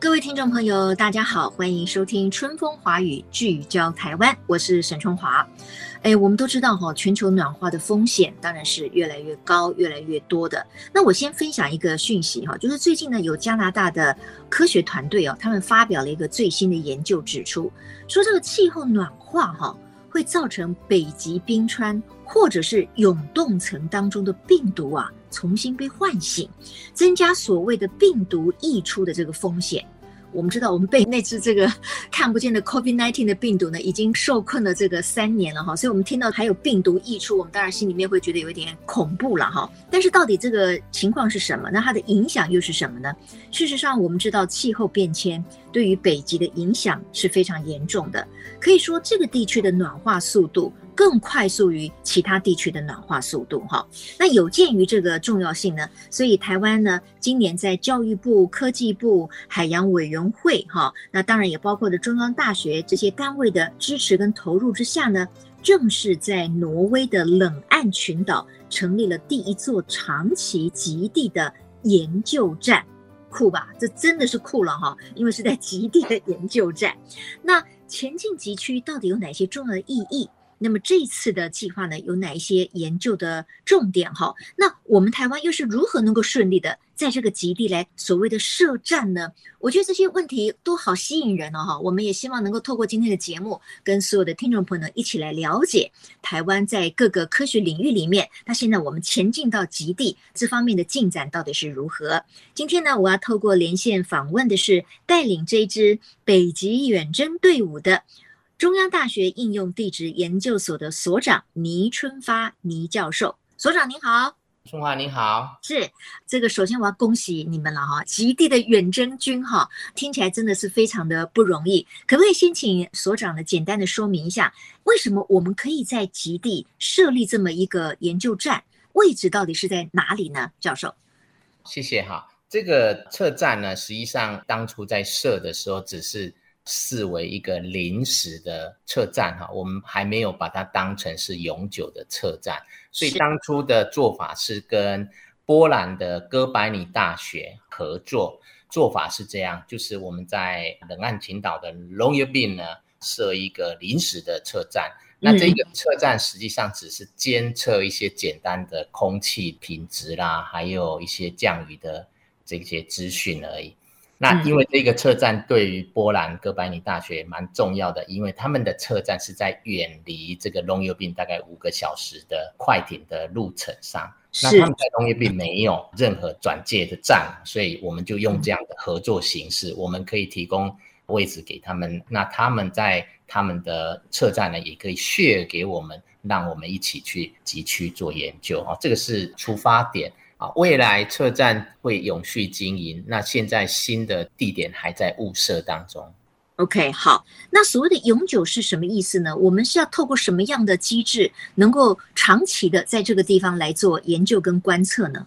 各位听众朋友，大家好，欢迎收听《春风华语》，聚焦台湾，我是沈春华。哎，我们都知道哈，全球暖化的风险当然是越来越高、越来越多的。那我先分享一个讯息哈，就是最近呢，有加拿大的科学团队哦，他们发表了一个最新的研究，指出说这个气候暖化哈，会造成北极冰川或者是永冻层当中的病毒啊重新被唤醒，增加所谓的病毒溢出的这个风险。我们知道，我们被那只这个 看不见的 COVID-19 的病毒呢，已经受困了这个三年了哈，所以我们听到还有病毒溢出，我们当然心里面会觉得有一点恐怖了哈。但是到底这个情况是什么？那它的影响又是什么呢？事实上，我们知道气候变迁对于北极的影响是非常严重的，可以说这个地区的暖化速度。更快速于其他地区的暖化速度，哈。那有鉴于这个重要性呢，所以台湾呢，今年在教育部、科技部、海洋委员会，哈，那当然也包括了中央大学这些单位的支持跟投入之下呢，正式在挪威的冷岸群岛成立了第一座长期极地的研究站，酷吧？这真的是酷了哈，因为是在极地的研究站。那前进极区到底有哪些重要的意义？那么这次的计划呢，有哪一些研究的重点哈？那我们台湾又是如何能够顺利的在这个极地来所谓的设站呢？我觉得这些问题都好吸引人哦哈！我们也希望能够透过今天的节目，跟所有的听众朋友一起来了解台湾在各个科学领域里面，那现在我们前进到极地这方面的进展到底是如何？今天呢，我要透过连线访问的是带领这支北极远征队伍的。中央大学应用地质研究所的所长倪春发倪教授，所长您好，春华您好，是这个。首先我要恭喜你们了哈，极地的远征军哈，听起来真的是非常的不容易。可不可以先请所长呢简单的说明一下，为什么我们可以在极地设立这么一个研究站？位置到底是在哪里呢？教授，谢谢哈。这个测站呢，实际上当初在设的时候只是。视为一个临时的车站哈，我们还没有把它当成是永久的车站，所以当初的做法是跟波兰的哥白尼大学合作，做法是这样，就是我们在冷岸群岛的 Longyearbyen 呢设一个临时的车站，那这个车站实际上只是监测一些简单的空气品质啦，还有一些降雨的这些资讯而已。那因为这个车站对于波兰哥白尼大学蛮重要的，因为他们的车站是在远离这个 Longyearbyen 大概五个小时的快艇的路程上。那他们在 Longyearbyen 没有任何转介的站，所以我们就用这样的合作形式，我们可以提供位置给他们，那他们在他们的车站呢，也可以 share 给我们，让我们一起去集区做研究啊，这个是出发点。啊，未来车站会永续经营。那现在新的地点还在物色当中。OK，好。那所谓的永久是什么意思呢？我们是要透过什么样的机制，能够长期的在这个地方来做研究跟观测呢？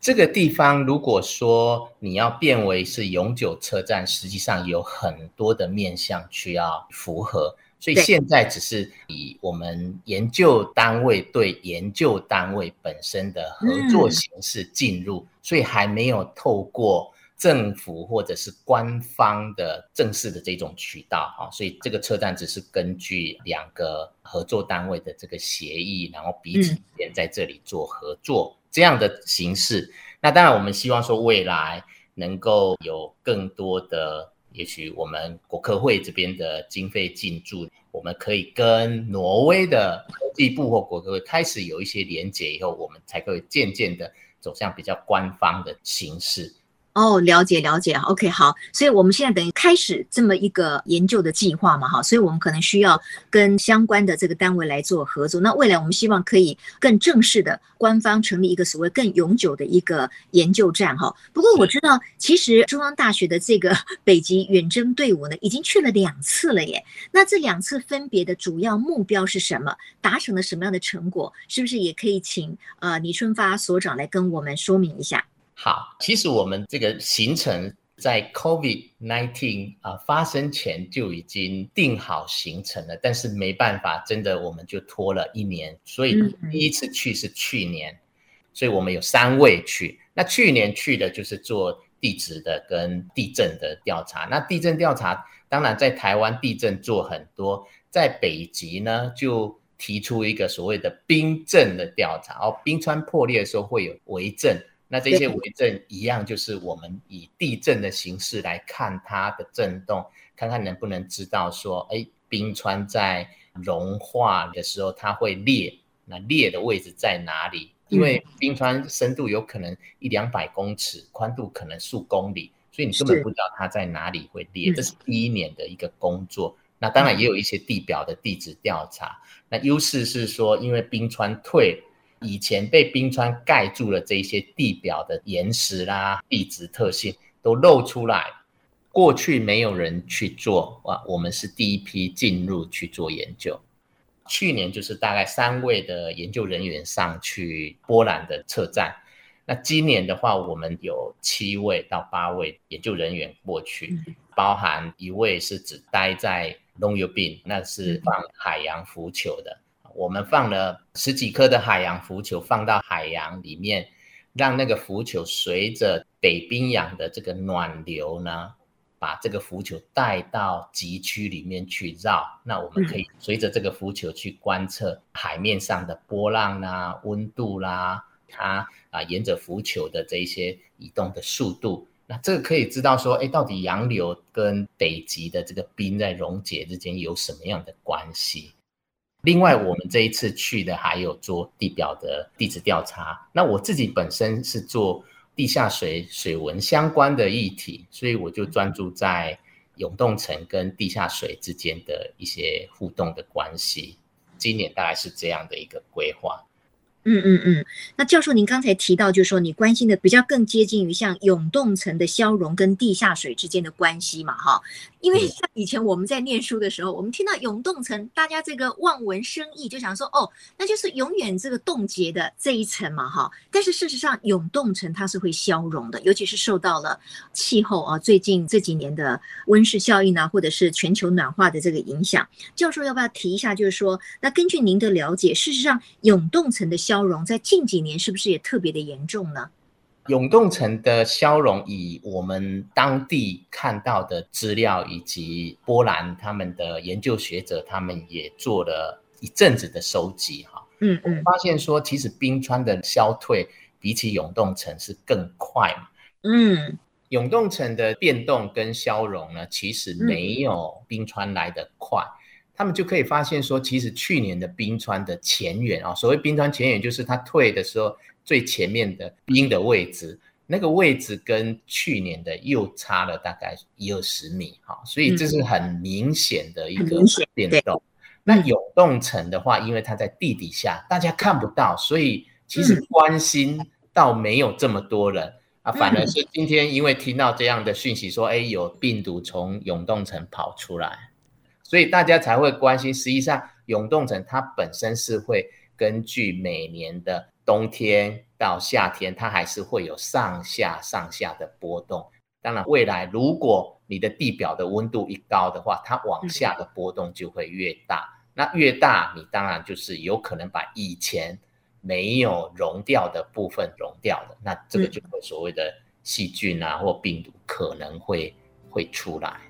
这个地方如果说你要变为是永久车站，实际上有很多的面向需要符合。所以现在只是以我们研究单位对研究单位本身的合作形式进入，所以还没有透过政府或者是官方的正式的这种渠道哈。所以这个车站只是根据两个合作单位的这个协议，然后彼此间在这里做合作这样的形式。那当然，我们希望说未来能够有更多的。也许我们国科会这边的经费进驻，我们可以跟挪威的科技部或国科会开始有一些连接，以后我们才可以渐渐的走向比较官方的形式。哦，了解了解，OK，好，所以我们现在等于开始这么一个研究的计划嘛，哈，所以我们可能需要跟相关的这个单位来做合作。那未来我们希望可以更正式的官方成立一个所谓更永久的一个研究站，哈。不过我知道，其实中央大学的这个 北极远征队伍呢，已经去了两次了耶。那这两次分别的主要目标是什么？达成了什么样的成果？是不是也可以请呃李春发所长来跟我们说明一下？好，其实我们这个行程在 COVID nineteen 啊发生前就已经定好行程了，但是没办法，真的我们就拖了一年，所以第一次去是去年，所以我们有三位去。那去年去的就是做地质的跟地震的调查。那地震调查当然在台湾地震做很多，在北极呢就提出一个所谓的冰震的调查，哦，冰川破裂的时候会有微震。那这些微震一样，就是我们以地震的形式来看它的震动，看看能不能知道说，哎，冰川在融化的时候它会裂，那裂的位置在哪里？因为冰川深度有可能一两百公尺，宽度可能数公里，所以你根本不知道它在哪里会裂。这是第一年的一个工作。那当然也有一些地表的地质调查。那优势是说，因为冰川退。以前被冰川盖住了，这些地表的岩石啦、地质特性都露出来。过去没有人去做，啊，我们是第一批进入去做研究。去年就是大概三位的研究人员上去波兰的测站，那今年的话，我们有七位到八位研究人员过去，包含一位是只待在 Longyearbyen，那是放海洋浮球的。我们放了十几颗的海洋浮球放到海洋里面，让那个浮球随着北冰洋的这个暖流呢，把这个浮球带到极区里面去绕。那我们可以随着这个浮球去观测海面上的波浪啦、温度啦，它啊沿着浮球的这一些移动的速度。那这个可以知道说，哎，到底洋流跟北极的这个冰在溶解之间有什么样的关系？另外，我们这一次去的还有做地表的地质调查。那我自己本身是做地下水水文相关的议题，所以我就专注在永冻层跟地下水之间的一些互动的关系。今年大概是这样的一个规划。嗯嗯嗯，那教授，您刚才提到，就是说你关心的比较更接近于像永冻层的消融跟地下水之间的关系嘛，哈。因为像以前我们在念书的时候，我们听到永冻层，大家这个望文生义就想说，哦，那就是永远这个冻结的这一层嘛，哈。但是事实上，永冻层它是会消融的，尤其是受到了气候啊，最近这几年的温室效应啊，或者是全球暖化的这个影响。教授要不要提一下？就是说，那根据您的了解，事实上永冻层的消融在近几年是不是也特别的严重呢？永冻层的消融，以我们当地看到的资料，以及波兰他们的研究学者，他们也做了一阵子的收集，哈，嗯嗯，发现说，其实冰川的消退比起永冻层是更快嘛，嗯，永冻层的变动跟消融呢，其实没有冰川来得快，他们就可以发现说，其实去年的冰川的前缘啊，所谓冰川前缘，就是它退的时候。最前面的冰的位置，那个位置跟去年的又差了大概一二十米，哈，所以这是很明显的一个变动。那永冻层的话，因为它在地底下，大家看不到，所以其实关心倒没有这么多人啊，反而是今天因为听到这样的讯息，说，哎，有病毒从永冻层跑出来，所以大家才会关心。实际上，永冻层它本身是会根据每年的。冬天到夏天，它还是会有上下上下的波动。当然，未来如果你的地表的温度一高的话，它往下的波动就会越大。那越大，你当然就是有可能把以前没有溶掉的部分溶掉了。那这个就会所谓的细菌啊或病毒可能会会出来。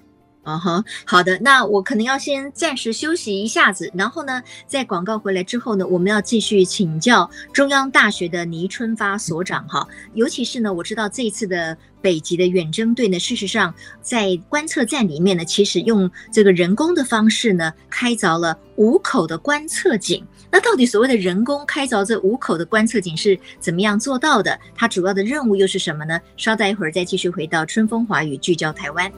嗯哼，好的，那我可能要先暂时休息一下子，然后呢，在广告回来之后呢，我们要继续请教中央大学的倪春发所长哈，尤其是呢，我知道这一次的北极的远征队呢，事实上在观测站里面呢，其实用这个人工的方式呢，开凿了五口的观测井。那到底所谓的人工开凿这五口的观测井是怎么样做到的？它主要的任务又是什么呢？稍待一会儿再继续回到春风华语聚焦台湾。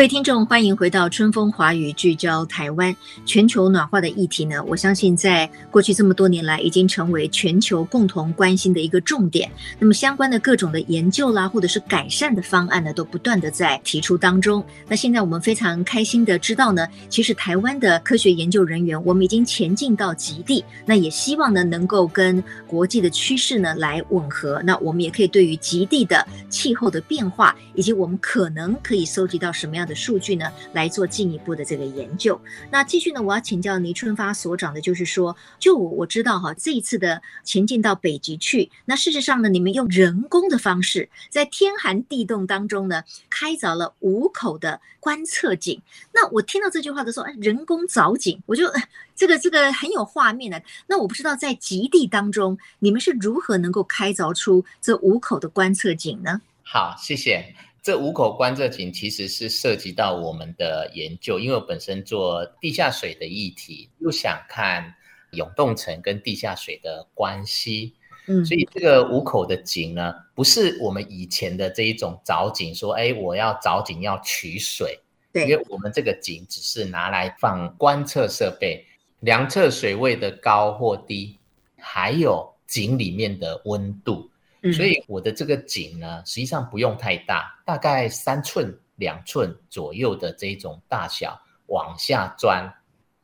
各位听众，欢迎回到春风华语聚焦台湾。全球暖化的议题呢，我相信在过去这么多年来，已经成为全球共同关心的一个重点。那么相关的各种的研究啦，或者是改善的方案呢，都不断的在提出当中。那现在我们非常开心的知道呢，其实台湾的科学研究人员，我们已经前进到极地。那也希望呢，能够跟国际的趋势呢来吻合。那我们也可以对于极地的气候的变化，以及我们可能可以收集到什么样的数据呢，来做进一步的这个研究。那继续呢，我要请教倪春发所长的，就是说，就我知道哈，这一次的前进到北极去，那事实上呢，你们用人工的方式，在天寒地冻当中呢，开凿了五口的观测井。那我听到这句话的时候，人工凿井，我就这个这个很有画面的。那我不知道在极地当中，你们是如何能够开凿出这五口的观测井呢？好，谢谢。这五口观测井其实是涉及到我们的研究，因为我本身做地下水的议题，又想看永冻层跟地下水的关系，嗯，所以这个五口的井呢，不是我们以前的这一种凿井，说，哎，我要凿井要取水，对，因为我们这个井只是拿来放观测设备，量测水位的高或低，还有井里面的温度。所以我的这个井呢，实际上不用太大，大概三寸、两寸左右的这种大小往下钻，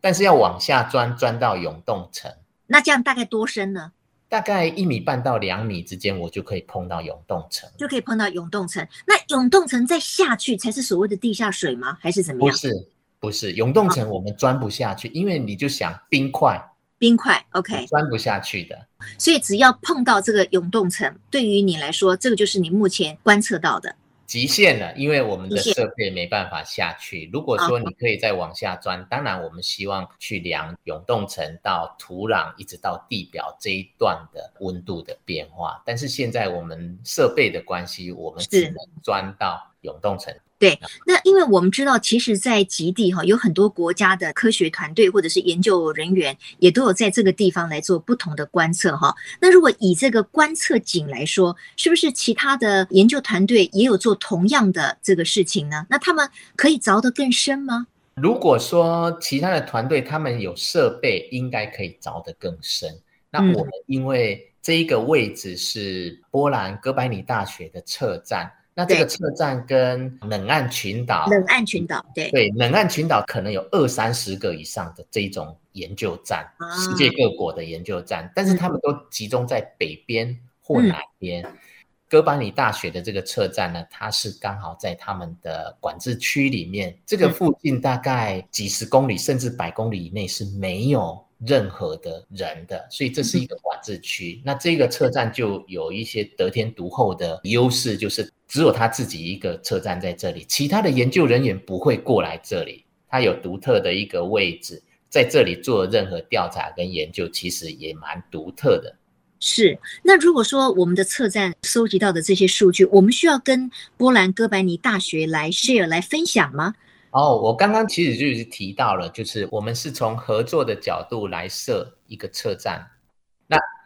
但是要往下钻，钻到永冻层。那这样大概多深呢？大概一米半到两米之间，我就可以碰到永冻层，就可以碰到永冻层。那永冻层再下去才是所谓的地下水吗？还是怎么样？不是，不是永冻层，我们钻不下去，因为你就想冰块。冰块，OK，钻不下去的。所以只要碰到这个永冻层，对于你来说，这个就是你目前观测到的极限了。因为我们的设备没办法下去。如果说你可以再往下钻，哦，当然我们希望去量永冻层到土壤一直到地表这一段的温度的变化。但是现在我们设备的关系，我们只能钻到永冻层。对，那因为我们知道，其实，在极地哈，有很多国家的科学团队或者是研究人员，也都有在这个地方来做不同的观测哈。那如果以这个观测井来说，是不是其他的研究团队也有做同样的这个事情呢？那他们可以凿得更深吗？如果说其他的团队他们有设备，应该可以凿得更深。那我们因为这一个位置是波兰哥白尼大学的测站。那这个车站跟冷岸群岛，冷岸群岛，对对，冷岸群岛可能有二三十个以上的这种研究站，啊、世界各国的研究站，但是他们都集中在北边或南边。嗯、哥白尼大学的这个车站呢，它是刚好在他们的管制区里面，这个附近大概几十公里甚至百公里以内是没有任何的人的，所以这是一个管制区。嗯、那这个车站就有一些得天独厚的优势，就是。只有他自己一个车站在这里，其他的研究人员不会过来这里。他有独特的一个位置，在这里做任何调查跟研究，其实也蛮独特的。是。那如果说我们的测站收集到的这些数据，我们需要跟波兰哥白尼大学来 share 来分享吗？哦，我刚刚其实就是提到了，就是我们是从合作的角度来设一个测站。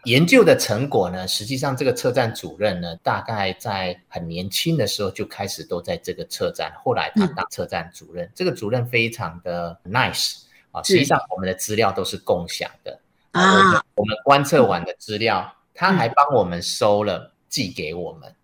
那研究的成果呢？实际上，这个车站主任呢，大概在很年轻的时候就开始都在这个车站。后来他当车站主任，嗯、这个主任非常的 nice 啊。实际上，我们的资料都是共享的啊。我们观测完的资料，他还帮我们收了，寄给我们。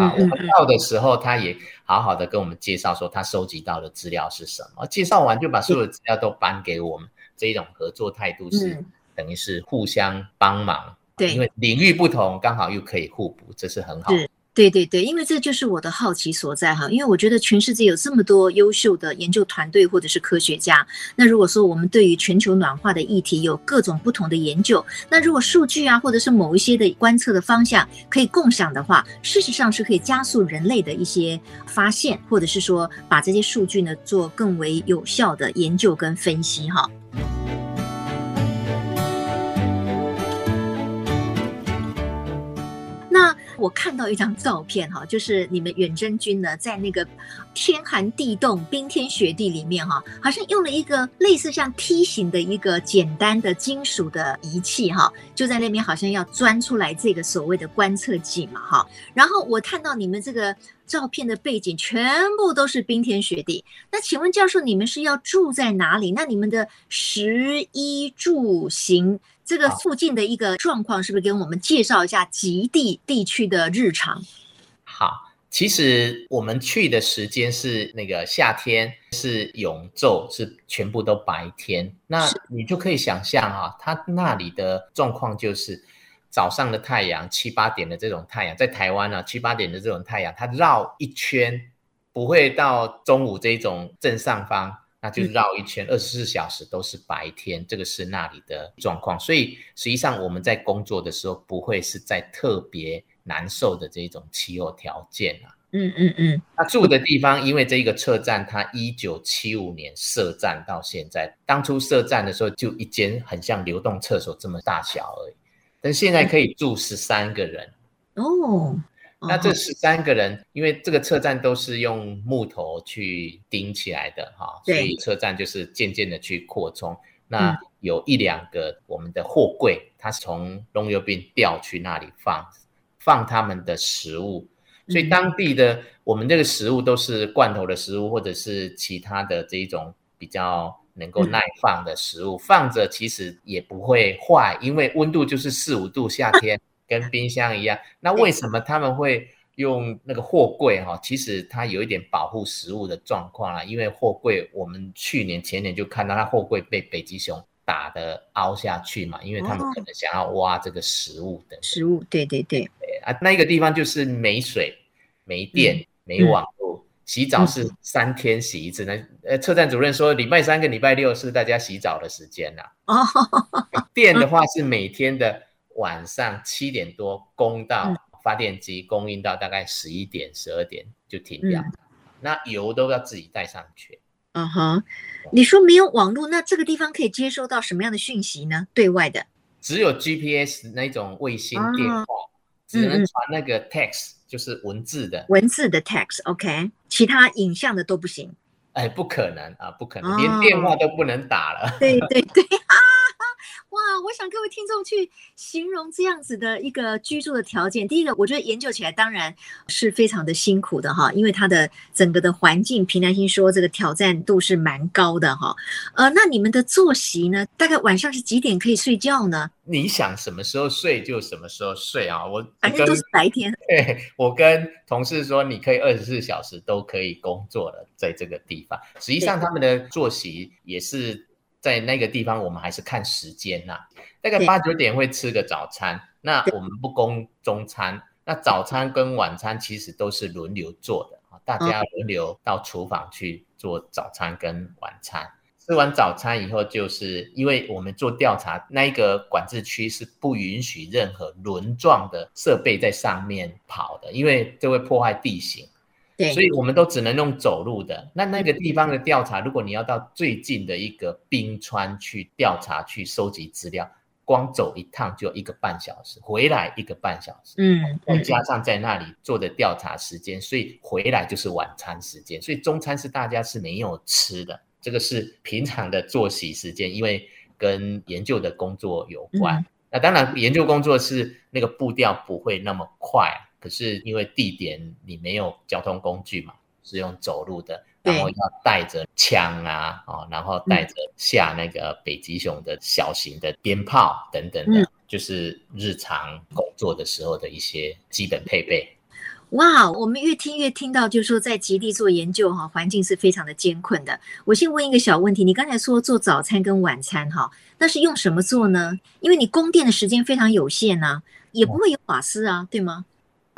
啊，我们到的时候，他也好好的跟我们介绍说他收集到的资料是什么。介绍完就把所有的资料都搬给我们。这一种合作态度是等于是互相帮忙。对，因为领域不同，刚好又可以互补，这是很好。是，对对对，因为这就是我的好奇所在哈，因为我觉得全世界有这么多优秀的研究团队或者是科学家，那如果说我们对于全球暖化的议题有各种不同的研究，那如果数据啊或者是某一些的观测的方向可以共享的话，事实上是可以加速人类的一些发现，或者是说把这些数据呢做更为有效的研究跟分析哈。我看到一张照片哈，就是你们远征军呢，在那个天寒地冻、冰天雪地里面哈，好像用了一个类似像梯形的一个简单的金属的仪器哈，就在那边好像要钻出来这个所谓的观测器嘛哈。然后我看到你们这个照片的背景全部都是冰天雪地，那请问教授，你们是要住在哪里？那你们的食衣住行？这个附近的一个状况，是不是给我们介绍一下极地地区的日常？好，其实我们去的时间是那个夏天，是永昼，是全部都白天。那你就可以想象啊，它那里的状况就是早上的太阳七八点的这种太阳，在台湾呢七八点的这种太阳，它绕一圈不会到中午这种正上方。那就绕一圈，二十四小时都是白天，嗯，这个是那里的状况。所以实际上我们在工作的时候，不会是在特别难受的这种气候条件啊。嗯嗯嗯。他住的地方，因为这个车站，它一九七五年设站到现在，当初设站的时候就一间很像流动厕所这么大小而已，但现在可以住十三个人。哦。那这十三个人，因为这个车站都是用木头去钉起来的哈，所以车站就是渐渐的去扩充。那有一两个我们的货柜，它是从龙油饼调去那里放，放他们的食物。所以当地的我们这个食物都是罐头的食物，或者是其他的这一种比较能够耐放的食物，放着其实也不会坏，因为温度就是四五度，夏天。跟冰箱一样，那为什么他们会用那个货柜哈？其实它有一点保护食物的状况啦，因为货柜我们去年前年就看到它货柜被北极熊打得凹下去嘛，因为他们可能想要挖这个食物的食物，对对对对啊，那个地方就是没水、没电、嗯、没网络、嗯，洗澡是三天洗一次。那呃，车站主任说礼拜三跟礼拜六是大家洗澡的时间呐。哦，电的话是每天的。晚上七点多供到发电机，供应到大概十一点、十二点就停掉。嗯。那油都要自己带上去。嗯哼，你说没有网络，那这个地方可以接收到什么样的讯息呢？对外的只有 GPS 那种卫星电话，哦，只能传那个 text，嗯，就是文字的文字的 text，OK，其他影像的都不行。哎，不可能啊，不可能，哦，连电话都不能打了。对 对对。哇，我想各位听众去形容这样子的一个居住的条件。第一个，我觉得研究起来当然是非常的辛苦的哈，因为它的整个的环境，平南心说，这个挑战度是蛮高的哈。呃，那你们的作息呢？大概晚上是几点可以睡觉呢？你想什么时候睡就什么时候睡啊，我反正都是白天。对，我跟同事说，你可以二十四小时都可以工作了，在这个地方。实际上，他们的作息也是。在那个地方，我们还是看时间呐、啊，大概八九点会吃个早餐。那我们不供中餐，那早餐跟晚餐其实都是轮流做的啊，大家轮流到厨房去做早餐跟晚餐。吃完早餐以后，就是因为我们做调查，那一个管制区是不允许任何轮状的设备在上面跑的，因为这会破坏地形。对，所以我们都只能用走路的。那那个地方的调查，如果你要到最近的一个冰川去调查、去收集资料，光走一趟就一个半小时，回来一个半小时。嗯，再加上在那里做的调查时间，所以回来就是晚餐时间。所以中餐是大家是没有吃的，这个是平常的作息时间，因为跟研究的工作有关。嗯、那当然，研究工作是那个步调不会那么快。可是因为地点你没有交通工具嘛，是用走路的，然后要带着枪啊，哦，然后带着下那个北极熊的小型的鞭炮等等的，就是日常工作的时候的一些基本配备。哇，我们越听越听到，就是说在极地做研究哈，环境是非常的艰困的。我先问一个小问题，你刚才说做早餐跟晚餐哈，那是用什么做呢？因为你供电的时间非常有限呐，也不会有瓦斯啊，对吗？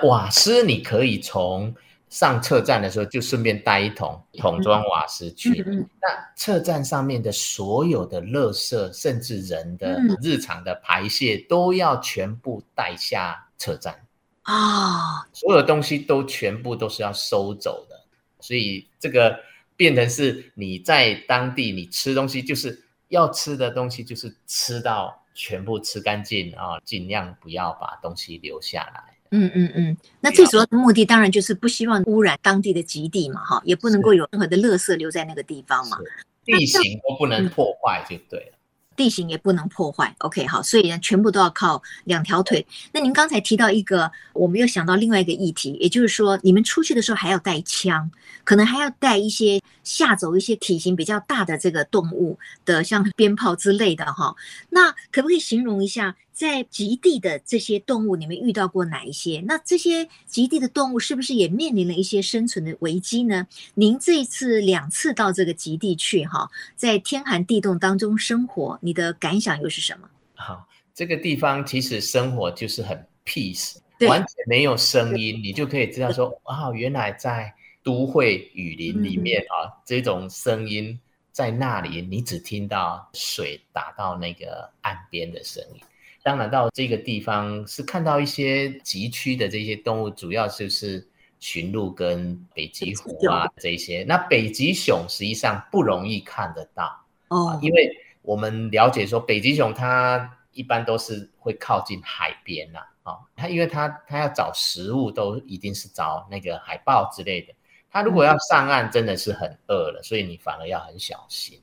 瓦斯你可以从上车站的时候就顺便带一桶桶装瓦斯去。嗯、那车站上面的所有的垃圾，甚至人的日常的排泄，都要全部带下车站啊！哦、所有东西都全部都是要收走的，所以这个变成是你在当地你吃东西，就是要吃的东西，就是吃到全部吃干净啊，尽量不要把东西留下来。嗯嗯嗯，那最主要的目的当然就是不希望污染当地的极地嘛，哈，也不能够有任何的垃圾留在那个地方嘛，地形都不能破坏就对了。地形也不能破坏，OK，好，所以呢，全部都要靠两条腿。那您刚才提到一个，我们又想到另外一个议题，也就是说，你们出去的时候还要带枪，可能还要带一些吓走一些体型比较大的这个动物的，像鞭炮之类的哈。那可不可以形容一下，在极地的这些动物，你们遇到过哪一些？那这些极地的动物是不是也面临了一些生存的危机呢？您这一次两次到这个极地去哈，在天寒地冻当中生活。你的感想又是什么？好，这个地方其实生活就是很 peace，对完全没有声音，你就可以知道说，啊，原来在都会雨林里面啊，嗯、这种声音在那里，你只听到水打到那个岸边的声音。当然，到这个地方是看到一些极区的这些动物，主要就是驯鹿跟北极狐啊这些。那北极熊实际上不容易看得到哦，啊、因为。我们了解说，北极熊它一般都是会靠近海边呐，啊，它因为它它要找食物都一定是找那个海豹之类的，它如果要上岸真的是很饿了，所以你反而要很小心。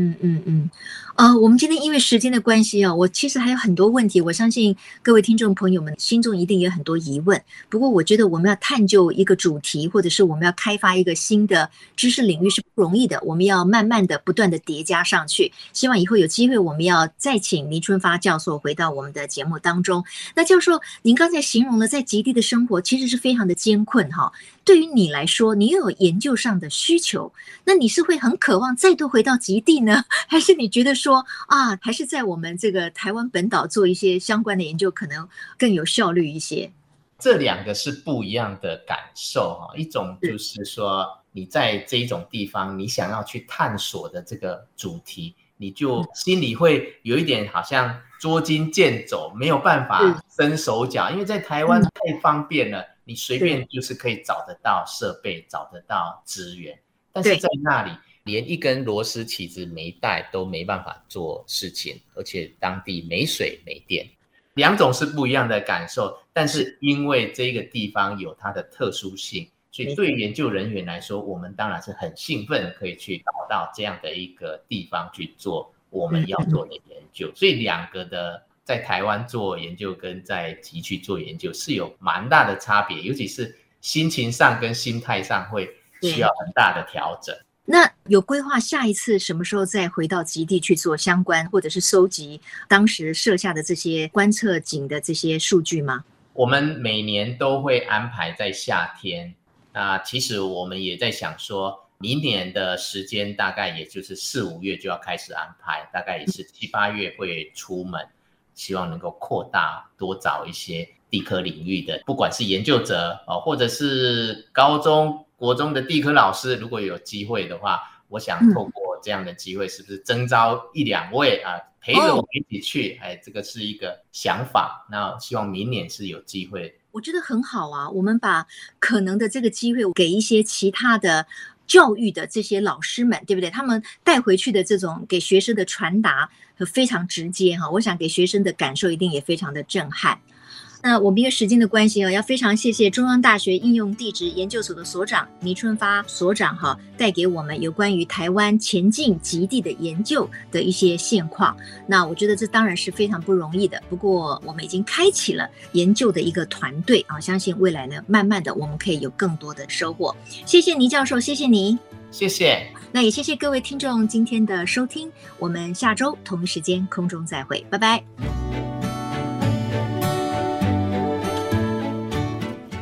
嗯嗯嗯，呃，我们今天因为时间的关系啊，我其实还有很多问题，我相信各位听众朋友们心中一定有很多疑问。不过我觉得我们要探究一个主题，或者是我们要开发一个新的知识领域是不容易的，我们要慢慢的、不断的叠加上去。希望以后有机会，我们要再请倪春发教授回到我们的节目当中。那教授，您刚才形容了在极地的生活，其实是非常的艰困哈。对于你来说，你又有研究上的需求，那你是会很渴望再度回到极地呢？还是你觉得说啊，还是在我们这个台湾本岛做一些相关的研究，可能更有效率一些？这两个是不一样的感受哈。一种就是说，你在这一种地方，你想要去探索的这个主题，你就心里会有一点好像捉襟见肘，没有办法伸手脚，因为在台湾太方便了。你随便就是可以找得到设备，找得到资源，但是在那里连一根螺丝起子没带都没办法做事情，而且当地没水没电，两种是不一样的感受。但是因为这个地方有它的特殊性，所以对研究人员来说，我们当然是很兴奋可以去找到这样的一个地方去做我们要做的研究。所以两个的。在台湾做研究跟在集区做研究是有蛮大的差别，尤其是心情上跟心态上会需要很大的调整。那有规划下一次什么时候再回到极地去做相关，或者是收集当时设下的这些观测井的这些数据吗？我们每年都会安排在夏天。那其实我们也在想说，明年的时间大概也就是四五月就要开始安排，大概也是七八月会出门。希望能够扩大，多找一些地科领域的，不管是研究者哦，或者是高中国中的地科老师，如果有机会的话，我想透过这样的机会，是不是征招一两位啊，陪着我们一起去？哎，这个是一个想法。那希望明年是有机会。我觉得很好啊，我们把可能的这个机会给一些其他的。教育的这些老师们，对不对？他们带回去的这种给学生的传达非常直接哈，我想给学生的感受一定也非常的震撼。那我们因为时间的关系啊，要非常谢谢中央大学应用地质研究所的所长倪春发所长哈，带给我们有关于台湾前进极地的研究的一些现况。那我觉得这当然是非常不容易的，不过我们已经开启了研究的一个团队啊，相信未来呢，慢慢的我们可以有更多的收获。谢谢倪教授，谢谢你，谢谢。那也谢谢各位听众今天的收听，我们下周同一时间空中再会，拜拜。